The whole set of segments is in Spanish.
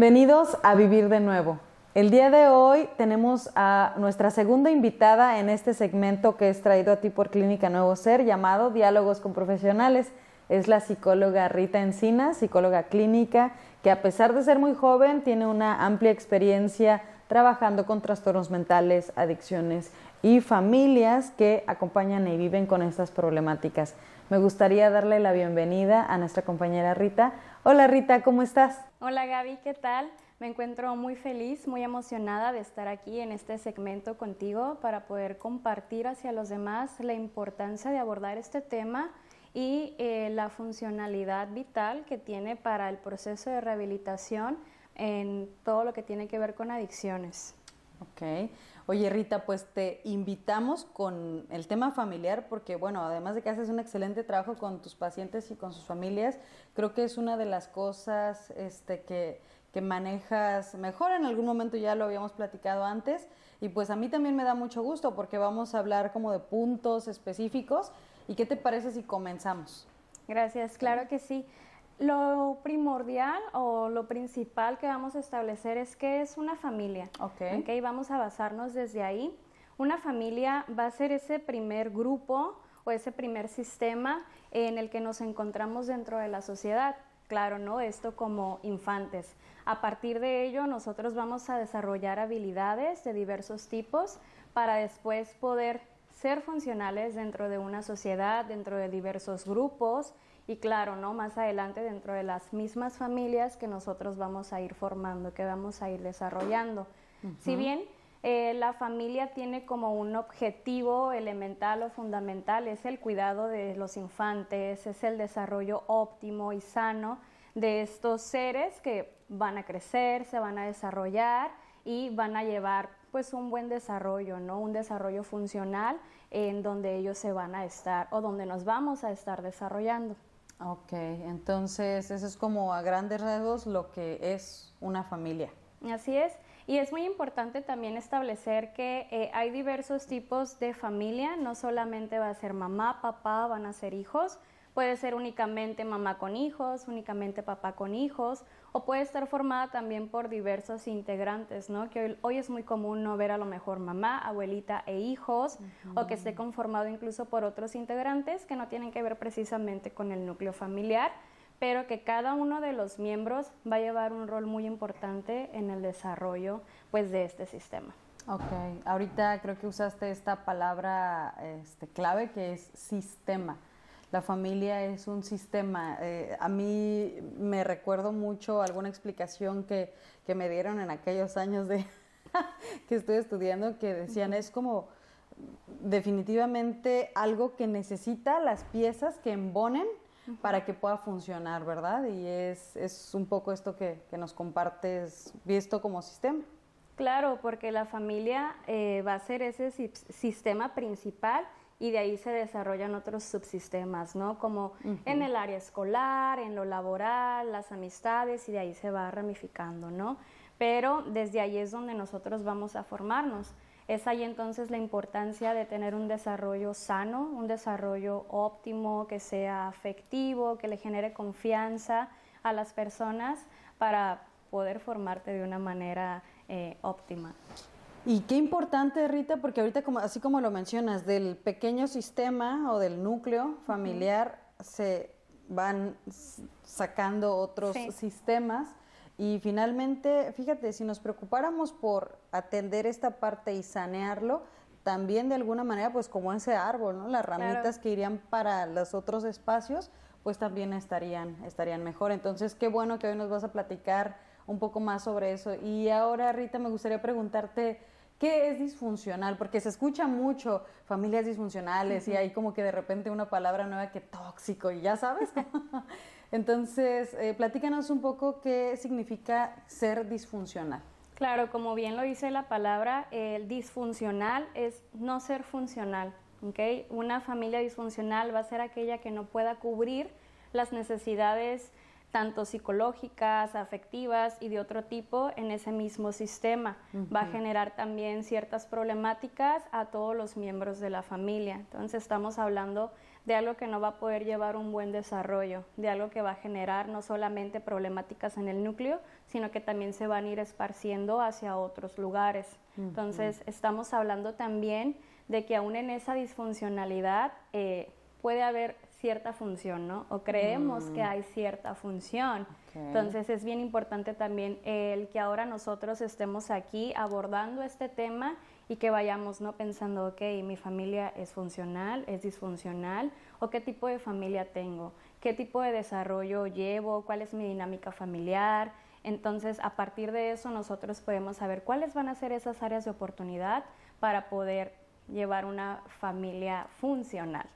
Bienvenidos a Vivir de Nuevo. El día de hoy tenemos a nuestra segunda invitada en este segmento que es traído a ti por Clínica Nuevo Ser llamado Diálogos con Profesionales. Es la psicóloga Rita Encina, psicóloga clínica, que a pesar de ser muy joven tiene una amplia experiencia trabajando con trastornos mentales, adicciones y familias que acompañan y viven con estas problemáticas. Me gustaría darle la bienvenida a nuestra compañera Rita. Hola Rita, ¿cómo estás? Hola Gaby, ¿qué tal? Me encuentro muy feliz, muy emocionada de estar aquí en este segmento contigo para poder compartir hacia los demás la importancia de abordar este tema y eh, la funcionalidad vital que tiene para el proceso de rehabilitación en todo lo que tiene que ver con adicciones. Ok. Oye Rita, pues te invitamos con el tema familiar porque, bueno, además de que haces un excelente trabajo con tus pacientes y con sus familias, creo que es una de las cosas este, que, que manejas mejor. En algún momento ya lo habíamos platicado antes y pues a mí también me da mucho gusto porque vamos a hablar como de puntos específicos. ¿Y qué te parece si comenzamos? Gracias, claro que sí. Lo primordial o lo principal que vamos a establecer es que es una familia. Ok. Ok, vamos a basarnos desde ahí. Una familia va a ser ese primer grupo o ese primer sistema en el que nos encontramos dentro de la sociedad. Claro, ¿no? Esto como infantes. A partir de ello, nosotros vamos a desarrollar habilidades de diversos tipos para después poder ser funcionales dentro de una sociedad, dentro de diversos grupos y claro, ¿no? Más adelante dentro de las mismas familias que nosotros vamos a ir formando, que vamos a ir desarrollando. Si bien eh, la familia tiene como un objetivo elemental o fundamental, es el cuidado de los infantes, es el desarrollo óptimo y sano de estos seres que van a crecer, se van a desarrollar y van a llevar pues un buen desarrollo, ¿no? Un desarrollo funcional en donde ellos se van a estar o donde nos vamos a estar desarrollando. Ok, entonces eso es como a grandes rasgos lo que es una familia. Así es. Y es muy importante también establecer que eh, hay diversos tipos de familia, no solamente va a ser mamá, papá, van a ser hijos, puede ser únicamente mamá con hijos, únicamente papá con hijos, o puede estar formada también por diversos integrantes, ¿no? Que hoy, es muy común no ver a lo mejor mamá, abuelita e hijos, o que esté conformado incluso por otros integrantes que no tienen que ver precisamente con el núcleo familiar, pero que cada uno de los miembros va a llevar un rol muy importante en el desarrollo pues de este sistema. Ok, ahorita creo que usaste esta palabra este, clave que es sistema la familia es un sistema. Eh, a mí me recuerdo mucho alguna explicación que, que me dieron en aquellos años de que estoy estudiando que decían es como definitivamente algo que necesita las piezas que embonen para que pueda funcionar, ¿verdad? Y es, es un poco esto que, que, nos compartes visto como sistema. Claro, porque la familia eh, va a ser ese sistema principal y de ahí se desarrollan otros subsistemas, ¿no? Como en el área escolar, en lo laboral, las amistades y de ahí se va ramificando, ¿no? Pero desde ahí es donde nosotros vamos a formarnos. Es ahí entonces la importancia de tener un desarrollo sano, un desarrollo óptimo, que sea afectivo, que le genere confianza a las personas para poder formarte de una manera eh, óptima. Y qué importante, Rita, porque ahorita, como, así como lo mencionas, del pequeño sistema o del núcleo familiar se van sacando otros sistemas y finalmente, fíjate, si nos preocupáramos por atender esta parte y sanearlo, también de alguna manera, pues como ese árbol, ¿no? Las ramitas que irían para los otros espacios, pues también estarían, estarían mejor. Entonces, qué bueno que hoy nos vas a platicar un poco más sobre eso. Y ahora, Rita, me gustaría preguntarte, ¿Qué es disfuncional? Porque se escucha mucho familias disfuncionales y hay como que de repente una palabra nueva que tóxico y ya sabes. Entonces, eh, platícanos un poco qué significa ser disfuncional. Claro, como bien lo dice la palabra, el disfuncional es no ser funcional. ¿okay? Una familia disfuncional va a ser aquella que no pueda cubrir las necesidades tanto psicológicas, afectivas y de otro tipo en ese mismo sistema. Va a generar también ciertas problemáticas a todos los miembros de la familia. Entonces estamos hablando de algo que no va a poder llevar un buen desarrollo, de algo que va a generar no solamente problemáticas en el núcleo, sino que también se van a ir esparciendo hacia otros lugares. Entonces, estamos hablando también de que aún en esa disfuncionalidad eh, puede haber cierta función, ¿no? O creemos que mm. hay cierta función. Entonces es bien importante también el que ahora nosotros estemos aquí abordando este tema y que vayamos no pensando, ok, mi familia es funcional, es disfuncional, o qué tipo de familia tengo, qué tipo de desarrollo llevo, cuál es mi dinámica familiar. Entonces, a partir de eso, nosotros podemos saber cuáles van a ser esas áreas de oportunidad para poder llevar una familia funcional.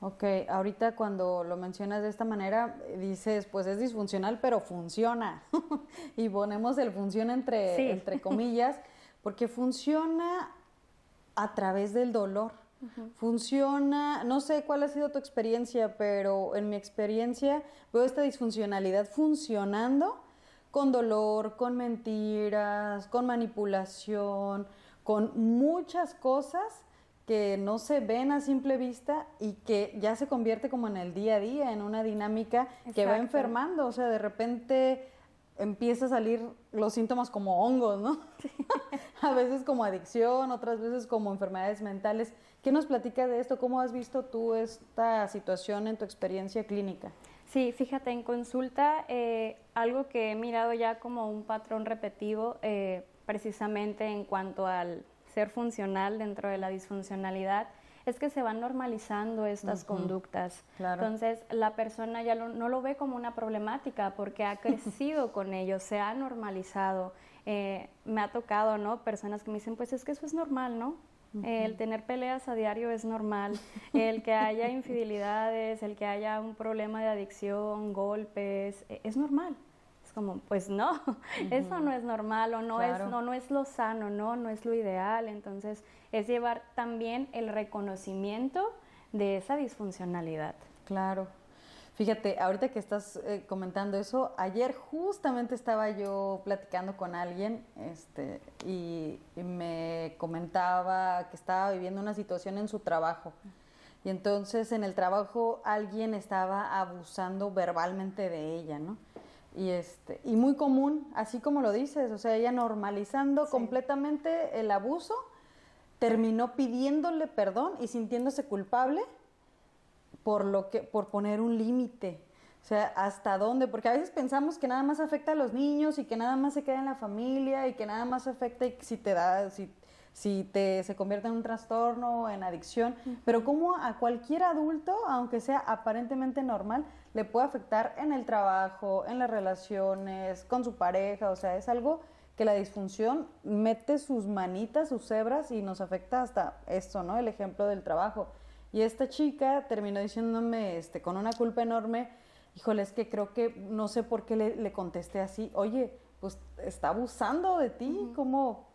Ok, ahorita cuando lo mencionas de esta manera, dices, pues es disfuncional, pero funciona. y ponemos el funciona entre, entre comillas, porque funciona a través del dolor. Funciona, no sé cuál ha sido tu experiencia, pero en mi experiencia veo esta disfuncionalidad funcionando con dolor, con mentiras, con manipulación, con muchas cosas que no se ven a simple vista y que ya se convierte como en el día a día, en una dinámica que va enfermando, o sea, de repente empieza a salir los síntomas como hongos, ¿no? a veces como adicción, otras veces como enfermedades mentales. ¿Qué nos platica de esto? ¿Cómo has visto tú esta situación en tu experiencia clínica? Sí, fíjate, en consulta, eh, algo que he mirado ya como un patrón repetido, eh, precisamente en cuanto al ser funcional dentro de la disfuncionalidad es que se van normalizando estas conductas. Entonces, la persona ya no lo ve como una problemática porque ha crecido con ello, se ha normalizado. Eh, me ha tocado, ¿no? Personas que me dicen, pues es que eso es normal, ¿no? El tener peleas a diario es normal, el que haya infidelidades, el que haya un problema de adicción, golpes, e, es normal como, pues no, eso no es normal o no, es, no, no es lo sano, no, no es lo ideal. Entonces, es llevar también el reconocimiento de esa disfuncionalidad. Claro. Fíjate, ahorita que estás eh, comentando eso, ayer justamente estaba yo platicando con alguien este, y, me comentaba que estaba viviendo una situación en su trabajo. Y entonces en el trabajo alguien estaba abusando verbalmente de ella, ¿no? Y, este, y muy común, así como lo dices, o sea, ella normalizando completamente el abuso, terminó pidiéndole perdón y sintiéndose culpable por, lo que, por poner un límite. O sea, ¿hasta dónde? Porque a veces pensamos que nada más afecta a los niños y que nada más se queda en la familia y que nada más afecta si te da, si, si te, se convierte en un trastorno, en adicción, pero como a cualquier adulto, aunque sea aparentemente normal, le puede afectar en el trabajo, en las relaciones, con su pareja, o sea, es algo que la disfunción mete sus manitas, sus hebras y nos afecta hasta esto, ¿no? El ejemplo del trabajo. Y esta chica terminó diciéndome, este, con una culpa enorme, híjole, es que creo que no sé por qué le, contesté así, oye, pues está abusando de ti, ¿cómo,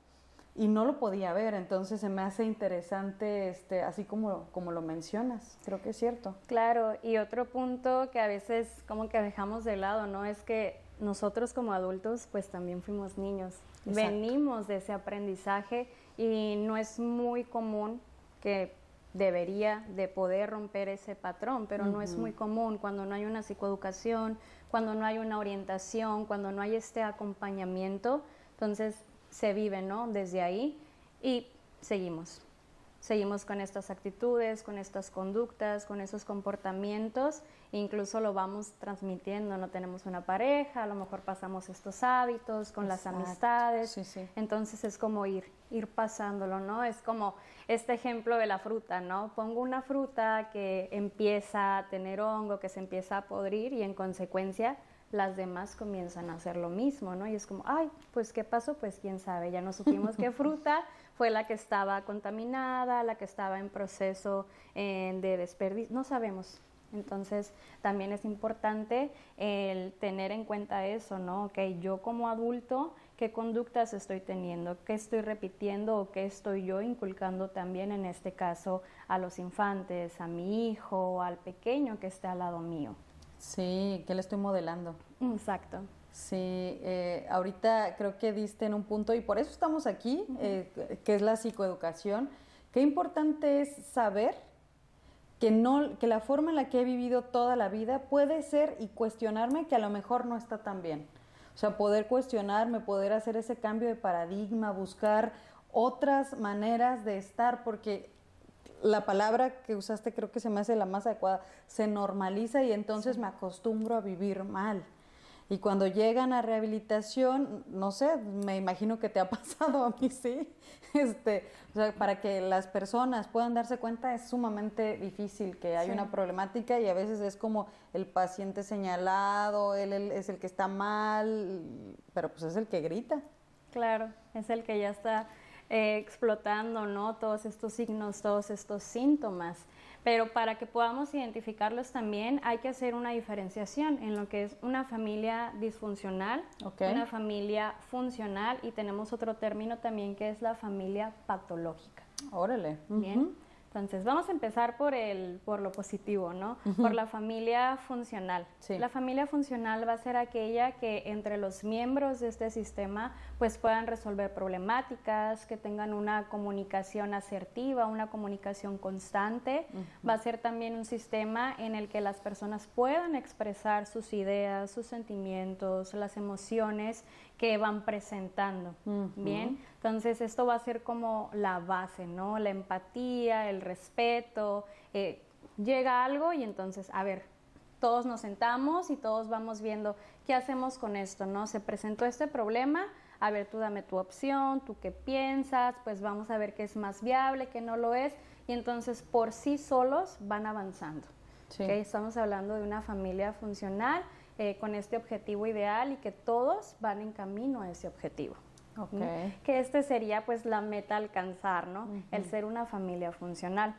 y no lo podía ver, entonces se me hace interesante, este, así como, como lo mencionas, creo que es cierto. Claro, y otro punto que a veces como que dejamos de lado, ¿no? Es que nosotros como adultos pues también fuimos niños, venimos de ese aprendizaje y no es muy común que debería de poder romper ese patrón, pero no es muy común cuando no hay una psicoeducación, cuando no hay una orientación, cuando no hay este acompañamiento, entonces se vive, ¿no? Desde ahí y seguimos. Seguimos con estas actitudes, con estas conductas, con esos comportamientos, incluso lo vamos transmitiendo, no tenemos una pareja, a lo mejor pasamos estos hábitos con las amistades, entonces es como ir, ir pasándolo, ¿no? Es como este ejemplo de la fruta, ¿no? Pongo una fruta que empieza a tener hongo, que se empieza a podrir y en consecuencia las demás comienzan a hacer lo mismo, ¿no? Y es como, ay, pues ¿qué pasó? Pues quién sabe, ya no supimos qué fruta fue la que estaba contaminada, la que estaba en proceso eh, de desperdicio, no sabemos. Entonces, también es importante el tener en cuenta eso, ¿no? Ok, yo como adulto, ¿qué conductas estoy teniendo? ¿Qué estoy repitiendo o qué estoy yo inculcando también en este caso a los infantes, a mi hijo, al pequeño que esté al lado mío? Sí, que le estoy modelando. Exacto. Sí, eh, ahorita creo que diste en un punto y por eso estamos aquí, eh, que es la psicoeducación. Qué importante es saber que, no, que la forma en la que he vivido toda la vida puede ser y cuestionarme que a lo mejor no está tan bien. O sea, poder cuestionarme, poder hacer ese cambio de paradigma, buscar otras maneras de estar, porque la palabra que usaste creo que se me hace la más adecuada, se normaliza y entonces me acostumbro a vivir mal. Y cuando llegan a rehabilitación, no sé, me imagino que te ha pasado a mí, sí. Este, o sea, para que las personas puedan darse cuenta es sumamente difícil que hay una problemática y a veces es como el paciente señalado, él, es el que está mal, pero pues es el que grita. Claro, es el que ya está eh, explotando, ¿no? Todos estos signos, todos estos síntomas. Pero para que podamos identificarlos también hay que hacer una diferenciación en lo que es una familia disfuncional, una familia funcional y tenemos otro término también que es la familia patológica. Órale. Bien. Entonces, vamos a empezar por, el, por lo positivo, ¿no? Por la familia funcional. La familia funcional va a ser aquella que entre los miembros de este sistema pues puedan resolver problemáticas, que tengan una comunicación asertiva, una comunicación constante. Va a ser también un sistema en el que las personas puedan expresar sus ideas, sus sentimientos, las emociones que van presentando. Bien, entonces esto va a ser como la base, ¿no? La empatía, el respeto. Eh, llega algo y entonces, a ver, todos nos sentamos y todos vamos viendo qué hacemos con esto, ¿no? Se presentó este problema, a ver, tú dame tu opción, tú qué piensas, pues vamos a ver qué es más viable, qué no lo es, y entonces por sí solos van avanzando. Estamos hablando de una familia funcional eh, con este objetivo ideal y que todos van en camino a ese objetivo. Que este sería pues la meta alcanzar, ¿no? El ser una familia funcional.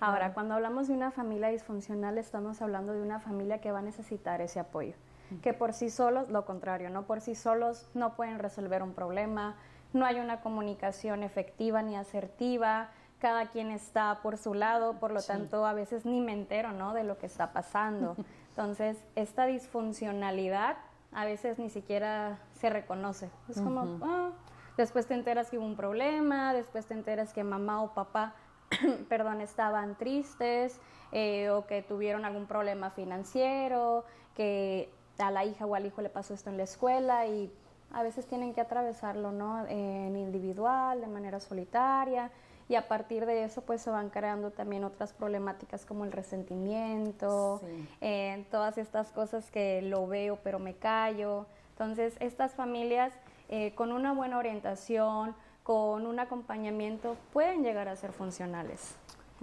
Ahora, cuando hablamos de una familia disfuncional, estamos hablando de una familia que va a necesitar ese apoyo. Que por sí solos, lo contrario, ¿no? Por sí solos no pueden resolver un problema, no hay una comunicación efectiva ni asertiva, cada quien está por su lado, por lo tanto a veces ni me entero, ¿no? De lo que está pasando. Entonces, esta disfuncionalidad a veces ni siquiera se reconoce. Es como, ah, después te enteras que hubo un problema, después te enteras que mamá o papá, perdón, estaban tristes eh, o que tuvieron algún problema financiero, que a la hija o al hijo le pasó esto en la escuela y a veces tienen que atravesarlo, ¿no? En individual, de manera solitaria y a partir de eso pues se van creando también otras problemáticas como el resentimiento, eh, todas estas cosas que lo veo pero me callo. Entonces estas familias eh, con una buena orientación, con un acompañamiento pueden llegar a ser funcionales.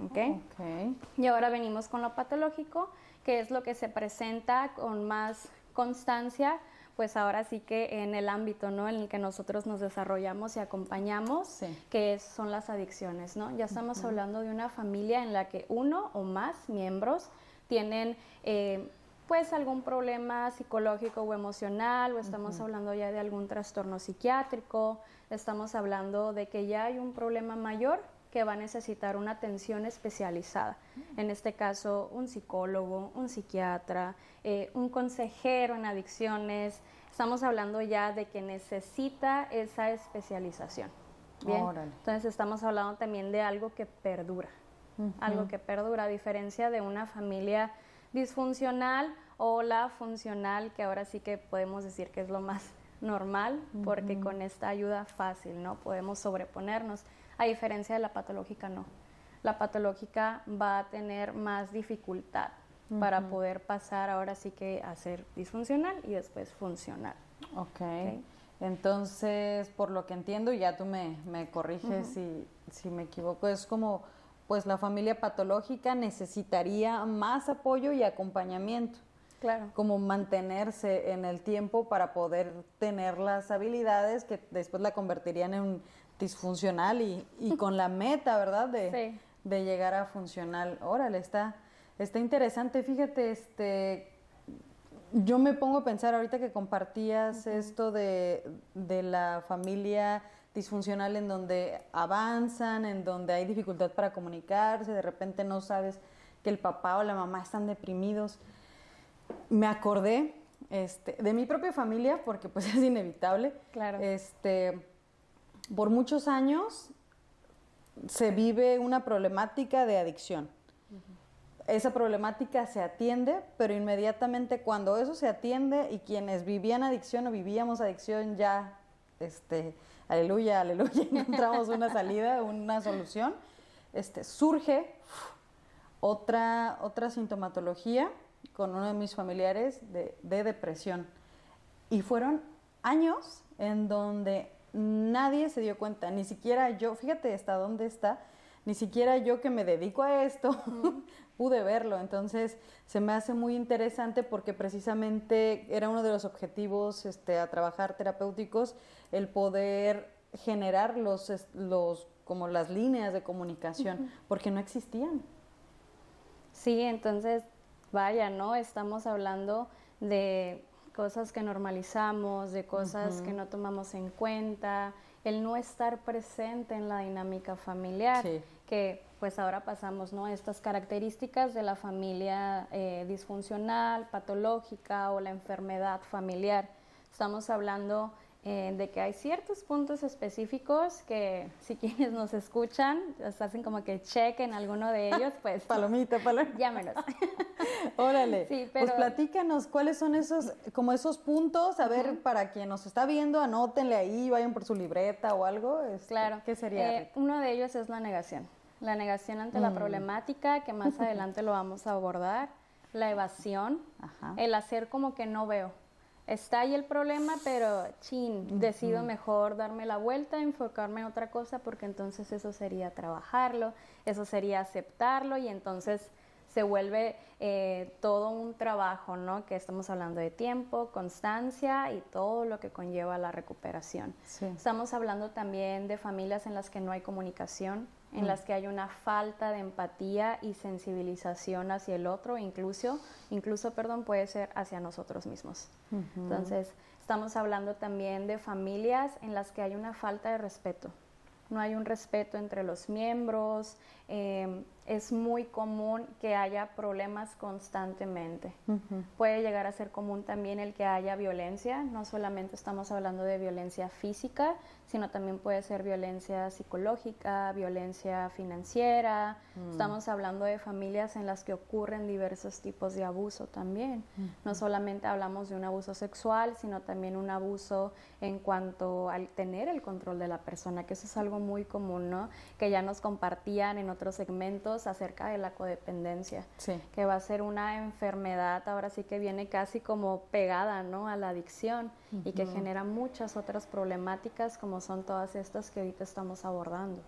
¿okay? Y ahora venimos con lo patológico, que es lo que se presenta con más constancia pues ahora sí que en el ámbito ¿no? en el que nosotros nos desarrollamos y acompañamos, que son las adicciones. ¿no? Ya estamos hablando de una familia en la que uno o más miembros tienen eh, pues algún problema psicológico o emocional, o estamos hablando ya de algún trastorno psiquiátrico, estamos hablando de que ya hay un problema mayor que va a necesitar una atención especializada. En este caso, un psicólogo, un psiquiatra, eh, un consejero en adicciones. Estamos hablando ya de que necesita esa especialización. Bien, entonces estamos hablando también de algo que perdura, algo que perdura, a diferencia de una familia disfuncional o la funcional, que ahora sí que podemos decir que es lo más normal, porque con esta ayuda fácil, ¿no? Podemos sobreponernos a diferencia de la patológica no. La patológica va a tener más dificultad para poder pasar ahora sí que a ser disfuncional y después funcional. Ok. Entonces, por lo que entiendo, ya tú me, me corriges si, si me equivoco, es como, pues la familia patológica necesitaría más apoyo y acompañamiento. Claro. Como mantenerse en el tiempo para poder tener las habilidades que después la convertirían en disfuncional y, y con la meta, ¿verdad? De, de llegar a funcional. Órale, está, está interesante. Fíjate, este, yo me pongo a pensar ahorita que compartías esto de, de la familia disfuncional en donde avanzan, en donde hay dificultad para comunicarse, de repente no sabes que el papá o la mamá están deprimidos. Me acordé este, de mi propia familia, porque pues es inevitable. Claro. Este, por muchos años se vive una problemática de adicción. esa problemática se atiende, pero inmediatamente cuando eso se atiende y quienes vivían adicción o vivíamos adicción ya, este, aleluya, aleluya, encontramos una salida, una solución, este, surge otra, otra sintomatología con uno de mis familiares de, de depresión. Y fueron años en donde nadie se dio cuenta, ni siquiera yo, fíjate hasta dónde está, ni siquiera yo que me dedico a esto pude verlo. Entonces se me hace muy interesante porque precisamente era uno de los objetivos este, a trabajar terapéuticos el poder generar los, los como las líneas de comunicación, porque no existían. Sí, entonces, vaya, ¿no? Estamos hablando de cosas que normalizamos, de cosas que no tomamos en cuenta, el no estar presente en la dinámica familiar, que pues ahora pasamos ¿no? estas características de la familia eh, disfuncional, patológica o la enfermedad familiar. Estamos hablando eh, de que hay ciertos puntos específicos que si quienes nos escuchan hacen como que chequen alguno de ellos, pues... palomita, palomita. Llámenos. Órale. Sí, pues pero... Pues platícanos cuáles son esos, como esos puntos, a ver, para quien nos está viendo, anótenle ahí, vayan por su libreta o algo. Este, claro. ¿Qué sería? Eh, uno de ellos es la negación. La negación ante la mm. problemática, que más adelante lo vamos a abordar. La evasión, el hacer como que no veo está ahí el problema, pero chin, decido mejor darme la vuelta, enfocarme en otra cosa, porque entonces eso sería trabajarlo, eso sería aceptarlo y entonces se vuelve eh, todo un trabajo, ¿no? Que estamos hablando de tiempo, constancia y todo lo que conlleva la recuperación. Estamos hablando también de familias en las que no hay comunicación, en mm. las que hay una falta de empatía y sensibilización hacia el otro, incluso, incluso perdón, puede ser hacia nosotros mismos. Entonces, estamos hablando también de familias en las que hay una falta de respeto. No hay un respeto entre los miembros, eh, es muy común que haya problemas constantemente. Puede llegar a ser común también el que haya violencia, no solamente estamos hablando de violencia física, sino también puede ser violencia psicológica, violencia financiera. Mm. Estamos hablando de familias en las que ocurren diversos tipos de abuso también. No solamente hablamos de un abuso sexual, sino también un abuso en cuanto al tener el control de la persona, que eso es algo muy común, ¿no? Que ya nos compartían en otros segmentos acerca de la codependencia, que va a ser una enfermedad ahora sí que viene casi como pegada ¿no? a la adicción y que genera muchas otras problemáticas como son todas estas que ahorita estamos abordando.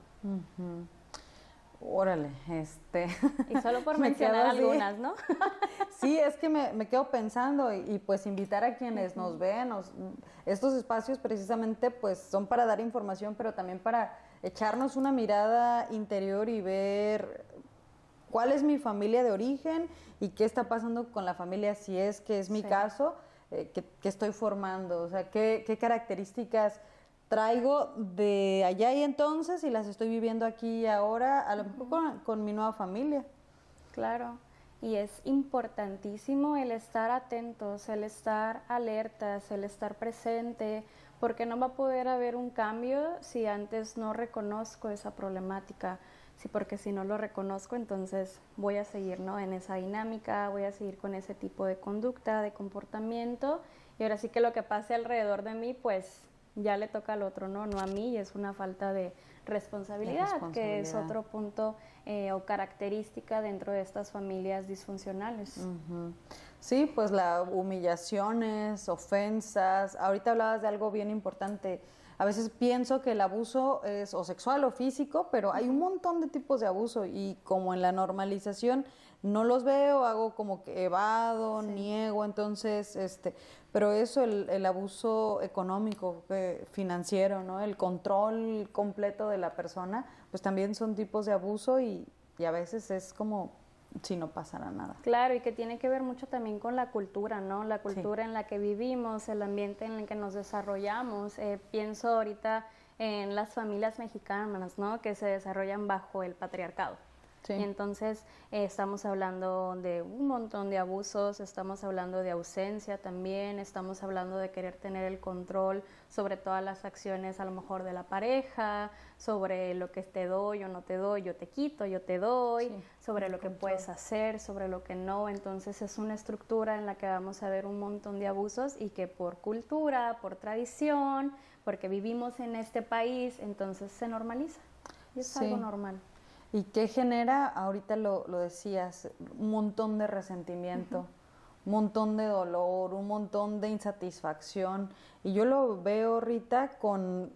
Órale, este. Y solo por mencionar algunas, ¿no? sí, es que me, quedo pensando y, pues invitar a quienes nos ven, estos espacios precisamente pues son para dar información, pero también para echarnos una mirada interior y ver cuál es mi familia de origen y qué está pasando con la familia si es que es mi caso eh, que, estoy formando, o sea, qué, características traigo de allá y entonces y las estoy viviendo aquí y ahora, a lo mejor con, mi nueva familia. Claro, y es importantísimo el estar atentos, el estar alertas, el estar presente, porque no va a poder haber un cambio si antes no reconozco esa problemática. Sí, porque si no lo reconozco, entonces voy a seguir ¿no? en esa dinámica, voy a seguir con ese tipo de conducta, de comportamiento, y ahora sí que lo que pase alrededor de mí, pues ya le toca al otro, ¿no? No a mí, y es una falta de responsabilidad, que es otro punto eh, o característica dentro de estas familias disfuncionales. Sí, pues las humillaciones, ofensas. Ahorita hablabas de algo bien importante. A veces pienso que el abuso es o sexual o físico, pero hay un montón de tipos de abuso y como en la normalización no los veo, hago como que evado, niego, entonces, este, pero eso, el, el abuso económico, eh, financiero, ¿no? El control completo de la persona, pues también son tipos de abuso y, y a veces es como si no pasara nada. Claro, y que tiene que ver mucho también con la cultura, ¿no? La cultura en la que vivimos, el ambiente en el que nos desarrollamos. Eh, pienso ahorita en las familias mexicanas, ¿no? Que se desarrollan bajo el patriarcado. Y entonces eh, estamos hablando de un montón de abusos, estamos hablando de ausencia también, estamos hablando de querer tener el control sobre todas las acciones a lo mejor de la pareja, sobre lo que te doy o no te doy, yo te quito, yo te doy, sobre lo que puedes hacer, sobre lo que no. Entonces es una estructura en la que vamos a ver un montón de abusos y que por cultura, por tradición, porque vivimos en este país, entonces se normaliza. Y es algo normal. ¿Y qué genera? Ahorita lo, lo decías, un montón de resentimiento, un montón de dolor, un montón de insatisfacción. Y yo lo veo, Rita, con,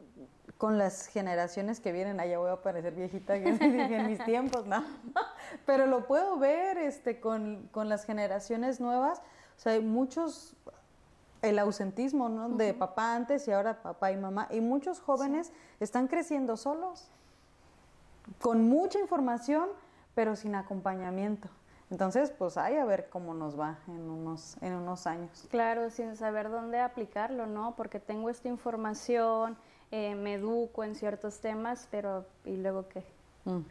con las generaciones que vienen. Allá voy a parecer viejita en, mis tiempos, ¿no? Pero lo puedo ver este, con, con las generaciones nuevas. O sea, hay muchos el ausentismo ¿no? de papá antes y ahora papá y mamá. Y muchos jóvenes están creciendo solos con mucha información, pero sin acompañamiento. Entonces, pues hay a ver cómo nos va en unos, en unos años. Claro, sin saber dónde aplicarlo, ¿no? Porque tengo esta información, eh, me educo en ciertos temas, pero ¿y luego qué?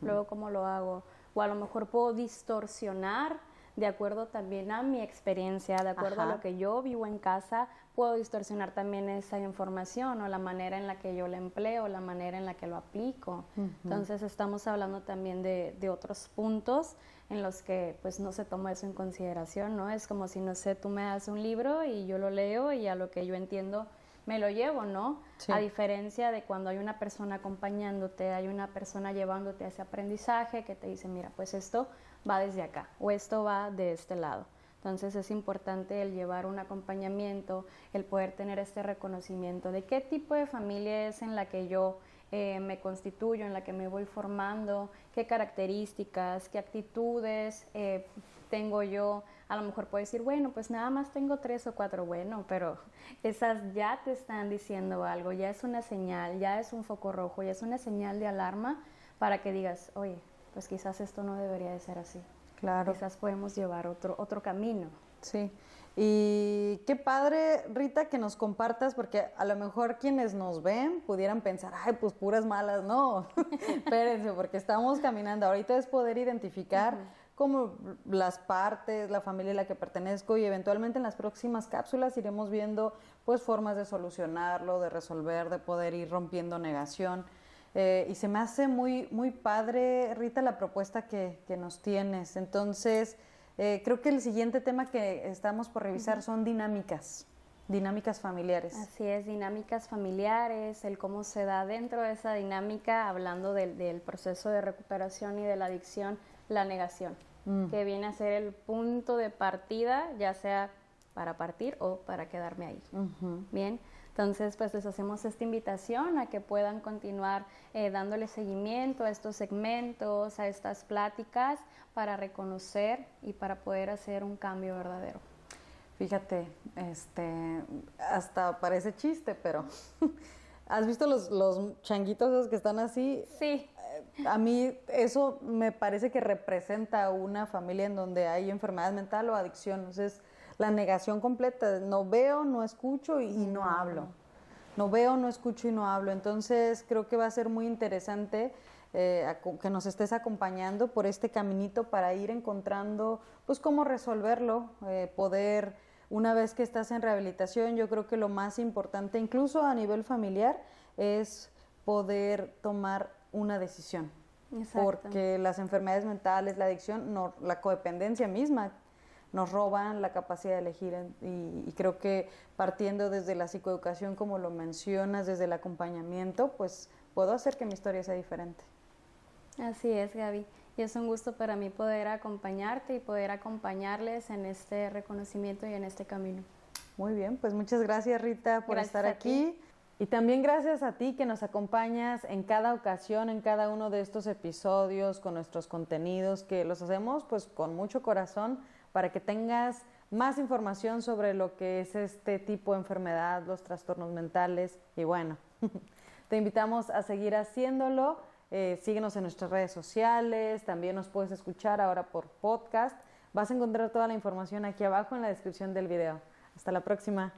Luego cómo lo hago. O a lo mejor puedo distorsionar de acuerdo también a mi experiencia, de acuerdo a lo que yo vivo en casa, puedo distorsionar también esa información o la manera en la que yo la empleo, la manera en la que lo aplico. Entonces estamos hablando también de, de, otros puntos en los que pues no se toma eso en consideración, ¿no? Es como si, no sé, tú me das un libro y yo lo leo y a lo que yo entiendo me lo llevo, ¿no? A diferencia de cuando hay una persona acompañándote, hay una persona llevándote a ese aprendizaje que te dice, mira, pues esto va desde acá o esto va de este lado. Entonces es importante el llevar un acompañamiento, el poder tener este reconocimiento de qué tipo de familia es en la que yo eh, me constituyo, en la que me voy formando, qué características, qué actitudes eh, tengo yo. A lo mejor puedo decir, bueno, pues nada más tengo tres o cuatro, bueno, pero esas ya te están diciendo algo, ya es una señal, ya es un foco rojo, ya es una señal de alarma para que digas, oye, pues quizás esto no debería de ser así. Claro. Quizás podemos llevar otro, otro camino. Sí. Y qué padre, Rita, que nos compartas, porque a lo mejor quienes nos ven pudieran pensar, ay, pues puras malas. No, espérense, porque estamos caminando. Ahorita es poder identificar como las partes, la familia a la que pertenezco y eventualmente en las próximas cápsulas iremos viendo pues formas de solucionarlo, de resolver, de poder ir rompiendo negación. Eh, y se me hace muy, muy padre, Rita, la propuesta que, que nos tienes. Entonces, eh, creo que el siguiente tema que estamos por revisar son dinámicas, dinámicas familiares. Así es, dinámicas familiares, el cómo se da dentro de esa dinámica, hablando del, del proceso de recuperación y de la adicción, la negación, mm. que viene a ser el punto de partida, ya sea para partir o para quedarme ahí. Bien. Entonces, pues les hacemos esta invitación a que puedan continuar eh, dándole seguimiento a estos segmentos, a estas pláticas, para reconocer y para poder hacer un cambio verdadero. Fíjate, este, hasta parece chiste, pero ¿has visto los, los changuitos esos que están así? Sí. Eh, a mí eso me parece que representa una familia en donde hay enfermedad mental o adicción. Entonces, la negación completa, no veo, no escucho y, no hablo. No veo, no escucho y no hablo. Entonces creo que va a ser muy interesante eh, que nos estés acompañando por este caminito para ir encontrando pues cómo resolverlo, eh, poder, una vez que estás en rehabilitación, yo creo que lo más importante, incluso a nivel familiar, es poder tomar una decisión. Porque las enfermedades mentales, la adicción, no, la codependencia misma nos roban la capacidad de elegir y, creo que partiendo desde la psicoeducación, como lo mencionas, desde el acompañamiento, pues puedo hacer que mi historia sea diferente. Así es, Gaby. Y es un gusto para mí poder acompañarte y poder acompañarles en este reconocimiento y en este camino. Muy bien, pues muchas gracias Rita por estar aquí. Y también gracias a ti que nos acompañas en cada ocasión, en cada uno de estos episodios, con nuestros contenidos, que los hacemos pues con mucho corazón para que tengas más información sobre lo que es este tipo de enfermedad, los trastornos mentales y bueno, te invitamos a seguir haciéndolo. Eh, síguenos en nuestras redes sociales, también nos puedes escuchar ahora por podcast. Vas a encontrar toda la información aquí abajo en la descripción del video. Hasta la próxima.